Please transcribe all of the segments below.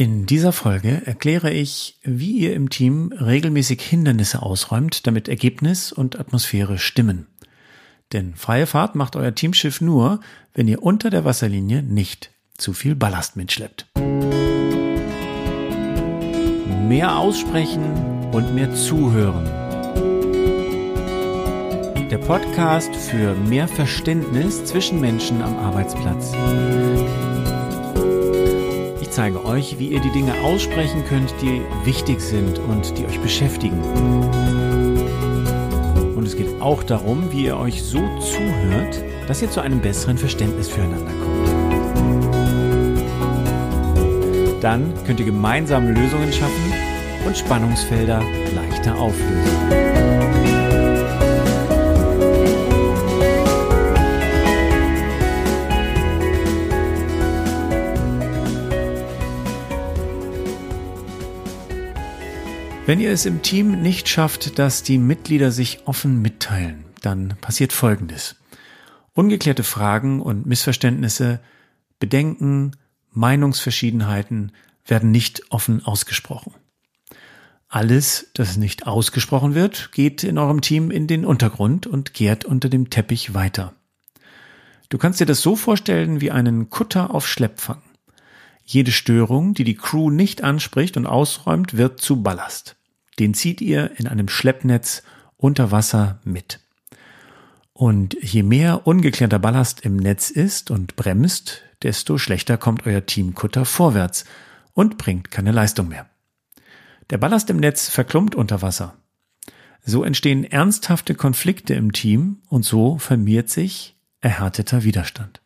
In dieser Folge erkläre ich, wie ihr im Team regelmäßig Hindernisse ausräumt, damit Ergebnis und Atmosphäre stimmen. Denn freie Fahrt macht euer Teamschiff nur, wenn ihr unter der Wasserlinie nicht zu viel Ballast mitschleppt. Mehr aussprechen und mehr zuhören. Der Podcast für mehr Verständnis zwischen Menschen am Arbeitsplatz. Ich zeige euch, wie ihr die Dinge aussprechen könnt, die wichtig sind und die euch beschäftigen. Und es geht auch darum, wie ihr euch so zuhört, dass ihr zu einem besseren Verständnis füreinander kommt. Dann könnt ihr gemeinsam Lösungen schaffen und Spannungsfelder leichter auflösen. Wenn ihr es im Team nicht schafft, dass die Mitglieder sich offen mitteilen, dann passiert Folgendes. Ungeklärte Fragen und Missverständnisse, Bedenken, Meinungsverschiedenheiten werden nicht offen ausgesprochen. Alles, das nicht ausgesprochen wird, geht in eurem Team in den Untergrund und kehrt unter dem Teppich weiter. Du kannst dir das so vorstellen wie einen Kutter auf Schleppfang. Jede Störung, die die Crew nicht anspricht und ausräumt, wird zu Ballast. Den zieht ihr in einem Schleppnetz unter Wasser mit. Und je mehr ungeklärter Ballast im Netz ist und bremst, desto schlechter kommt euer Teamkutter vorwärts und bringt keine Leistung mehr. Der Ballast im Netz verklumpt unter Wasser. So entstehen ernsthafte Konflikte im Team und so vermehrt sich erhärteter Widerstand.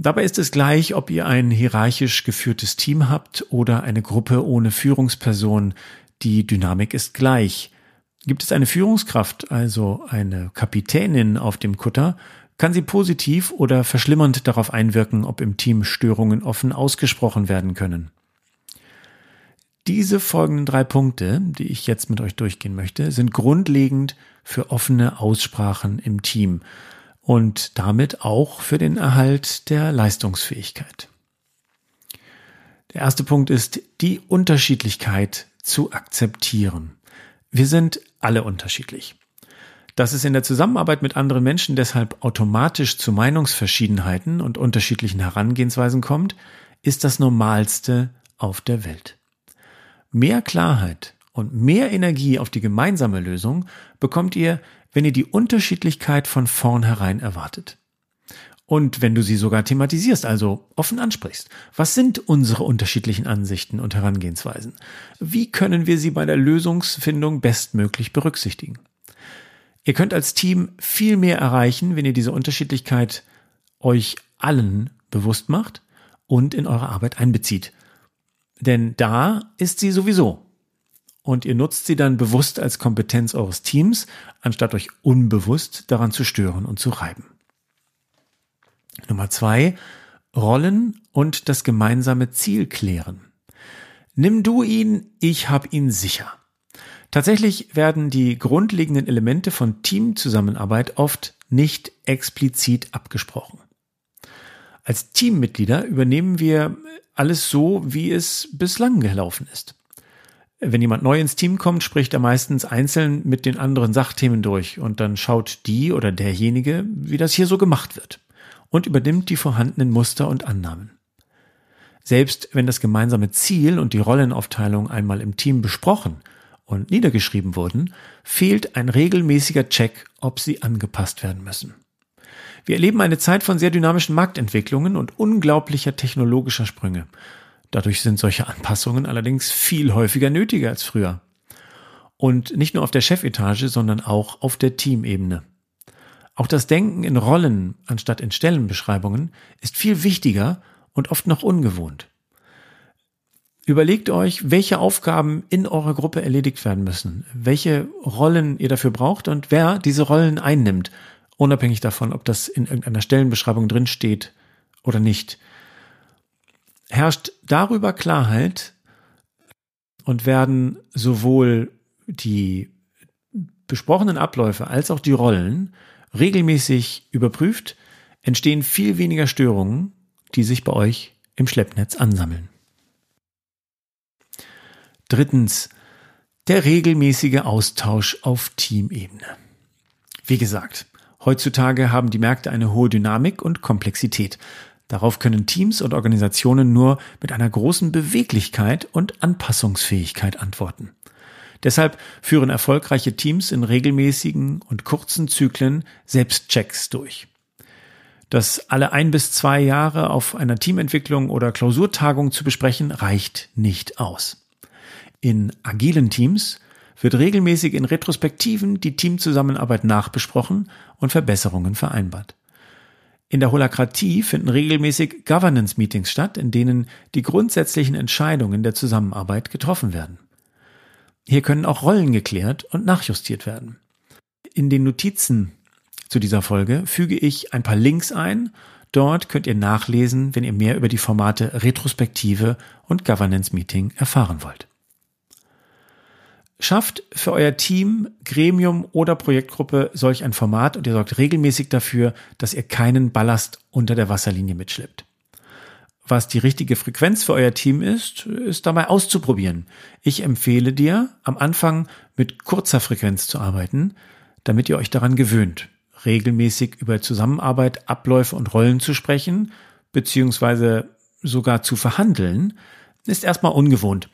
Dabei ist es gleich, ob ihr ein hierarchisch geführtes Team habt oder eine Gruppe ohne Führungsperson. Die Dynamik ist gleich. Gibt es eine Führungskraft, also eine Kapitänin auf dem Kutter, kann sie positiv oder verschlimmernd darauf einwirken, ob im Team Störungen offen ausgesprochen werden können. Diese folgenden drei Punkte, die ich jetzt mit euch durchgehen möchte, sind grundlegend für offene Aussprachen im Team und damit auch für den Erhalt der Leistungsfähigkeit. Der erste Punkt ist, die Unterschiedlichkeit zu akzeptieren. Wir sind alle unterschiedlich. Dass es in der Zusammenarbeit mit anderen Menschen deshalb automatisch zu Meinungsverschiedenheiten und unterschiedlichen Herangehensweisen kommt, ist das Normalste auf der Welt. Mehr Klarheit und mehr Energie auf die gemeinsame Lösung bekommt ihr, wenn ihr die Unterschiedlichkeit von vornherein erwartet. Und wenn du sie sogar thematisierst, also offen ansprichst. Was sind unsere unterschiedlichen Ansichten und Herangehensweisen? Wie können wir sie bei der Lösungsfindung bestmöglich berücksichtigen? Ihr könnt als Team viel mehr erreichen, wenn ihr diese Unterschiedlichkeit euch allen bewusst macht und in eure Arbeit einbezieht. Denn da ist sie sowieso und ihr nutzt sie dann bewusst als Kompetenz eures Teams, anstatt euch unbewusst daran zu stören und zu reiben. Nummer zwei, Rollen und das gemeinsame Ziel klären. Nimm du ihn, ich hab ihn sicher. Tatsächlich werden die grundlegenden Elemente von Teamzusammenarbeit oft nicht explizit abgesprochen. Als Teammitglieder übernehmen wir alles so, wie es bislang gelaufen ist. Wenn jemand neu ins Team kommt, spricht er meistens einzeln mit den anderen Sachthemen durch und dann schaut die oder derjenige, wie das hier so gemacht wird und übernimmt die vorhandenen Muster und Annahmen. Selbst wenn das gemeinsame Ziel und die Rollenaufteilung einmal im Team besprochen und niedergeschrieben wurden, fehlt ein regelmäßiger Check, ob sie angepasst werden müssen. Wir erleben eine Zeit von sehr dynamischen Marktentwicklungen und unglaublicher technologischer Sprünge. Dadurch sind solche Anpassungen allerdings viel häufiger nötiger als früher. Und nicht nur auf der Chefetage, sondern auch auf der Teamebene. Auch das Denken in Rollen anstatt in Stellenbeschreibungen ist viel wichtiger und oft noch ungewohnt. Überlegt euch, welche Aufgaben in eurer Gruppe erledigt werden müssen, welche Rollen ihr dafür braucht und wer diese Rollen einnimmt, unabhängig davon, ob das in irgendeiner Stellenbeschreibung drinsteht oder nicht herrscht darüber Klarheit und werden sowohl die besprochenen Abläufe als auch die Rollen regelmäßig überprüft, entstehen viel weniger Störungen, die sich bei euch im Schleppnetz ansammeln. Drittens, der regelmäßige Austausch auf Teamebene. Wie gesagt, heutzutage haben die Märkte eine hohe Dynamik und Komplexität. Darauf können Teams und Organisationen nur mit einer großen Beweglichkeit und Anpassungsfähigkeit antworten. Deshalb führen erfolgreiche Teams in regelmäßigen und kurzen Zyklen Selbstchecks durch. Das alle ein bis zwei Jahre auf einer Teamentwicklung oder Klausurtagung zu besprechen, reicht nicht aus. In agilen Teams wird regelmäßig in Retrospektiven die Teamzusammenarbeit nachbesprochen und Verbesserungen vereinbart. In der Holakratie finden regelmäßig Governance-Meetings statt, in denen die grundsätzlichen Entscheidungen der Zusammenarbeit getroffen werden. Hier können auch Rollen geklärt und nachjustiert werden. In den Notizen zu dieser Folge füge ich ein paar Links ein. Dort könnt ihr nachlesen, wenn ihr mehr über die Formate Retrospektive und Governance Meeting erfahren wollt. Schafft für euer Team, Gremium oder Projektgruppe solch ein Format und ihr sorgt regelmäßig dafür, dass ihr keinen Ballast unter der Wasserlinie mitschleppt. Was die richtige Frequenz für euer Team ist, ist dabei auszuprobieren. Ich empfehle dir, am Anfang mit kurzer Frequenz zu arbeiten, damit ihr euch daran gewöhnt, regelmäßig über Zusammenarbeit, Abläufe und Rollen zu sprechen, beziehungsweise sogar zu verhandeln, ist erstmal ungewohnt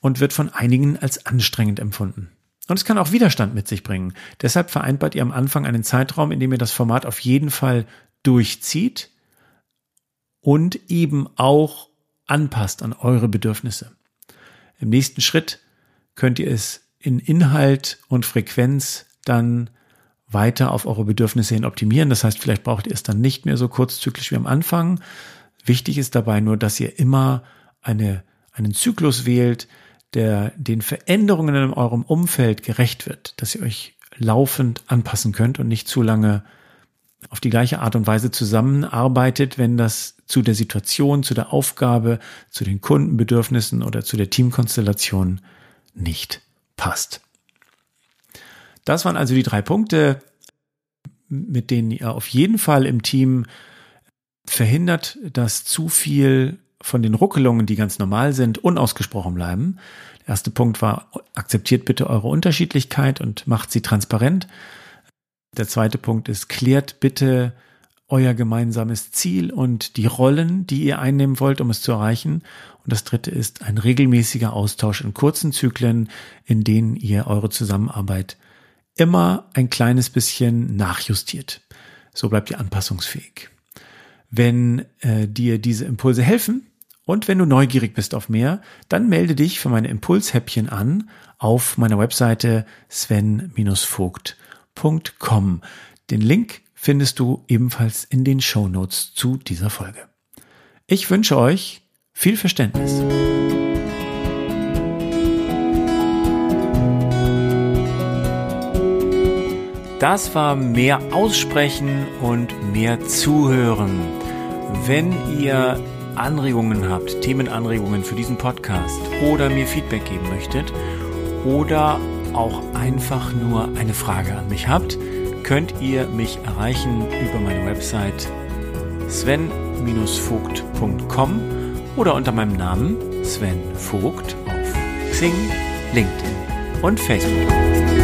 und wird von einigen als anstrengend empfunden. Und es kann auch Widerstand mit sich bringen. Deshalb vereinbart ihr am Anfang einen Zeitraum, in dem ihr das Format auf jeden Fall durchzieht und eben auch anpasst an eure Bedürfnisse. Im nächsten Schritt könnt ihr es in Inhalt und Frequenz dann weiter auf eure Bedürfnisse hin optimieren. Das heißt, vielleicht braucht ihr es dann nicht mehr so kurzzyklisch wie am Anfang. Wichtig ist dabei nur, dass ihr immer eine, einen Zyklus wählt, der den Veränderungen in eurem Umfeld gerecht wird, dass ihr euch laufend anpassen könnt und nicht zu lange auf die gleiche Art und Weise zusammenarbeitet, wenn das zu der Situation, zu der Aufgabe, zu den Kundenbedürfnissen oder zu der Teamkonstellation nicht passt. Das waren also die drei Punkte, mit denen ihr auf jeden Fall im Team verhindert, dass zu viel von den Ruckelungen, die ganz normal sind, unausgesprochen bleiben. Der erste Punkt war, akzeptiert bitte eure Unterschiedlichkeit und macht sie transparent. Der zweite Punkt ist, klärt bitte euer gemeinsames Ziel und die Rollen, die ihr einnehmen wollt, um es zu erreichen. Und das dritte ist ein regelmäßiger Austausch in kurzen Zyklen, in denen ihr eure Zusammenarbeit immer ein kleines bisschen nachjustiert. So bleibt ihr anpassungsfähig. Wenn äh, dir diese Impulse helfen und wenn du neugierig bist auf mehr, dann melde dich für meine Impulshäppchen an auf meiner Webseite sven-vogt.com. Den Link findest du ebenfalls in den Show Notes zu dieser Folge. Ich wünsche euch viel Verständnis. Das war mehr Aussprechen und mehr Zuhören. Wenn ihr Anregungen habt, Themenanregungen für diesen Podcast oder mir Feedback geben möchtet oder auch einfach nur eine Frage an mich habt, könnt ihr mich erreichen über meine Website sven-vogt.com oder unter meinem Namen Sven Vogt auf Xing, LinkedIn und Facebook.